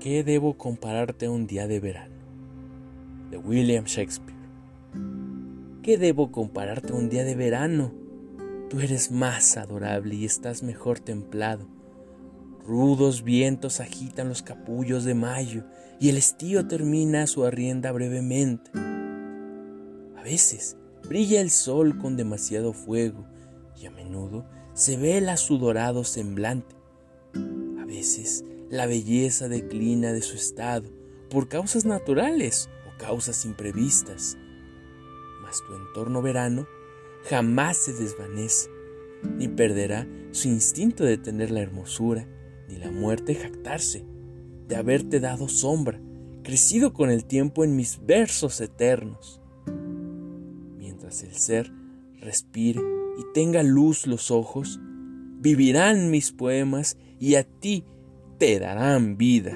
qué debo compararte a un día de verano? De William Shakespeare. ¿Qué debo compararte a un día de verano? Tú eres más adorable y estás mejor templado. Rudos vientos agitan los capullos de mayo y el estío termina su arrienda brevemente. A veces brilla el sol con demasiado fuego y a menudo se ve el asudorado semblante. A veces la belleza declina de su estado por causas naturales o causas imprevistas. Mas tu entorno verano jamás se desvanece, ni perderá su instinto de tener la hermosura, ni la muerte jactarse de haberte dado sombra, crecido con el tiempo en mis versos eternos. Mientras el ser respire y tenga luz los ojos, vivirán mis poemas y a ti te darán vida.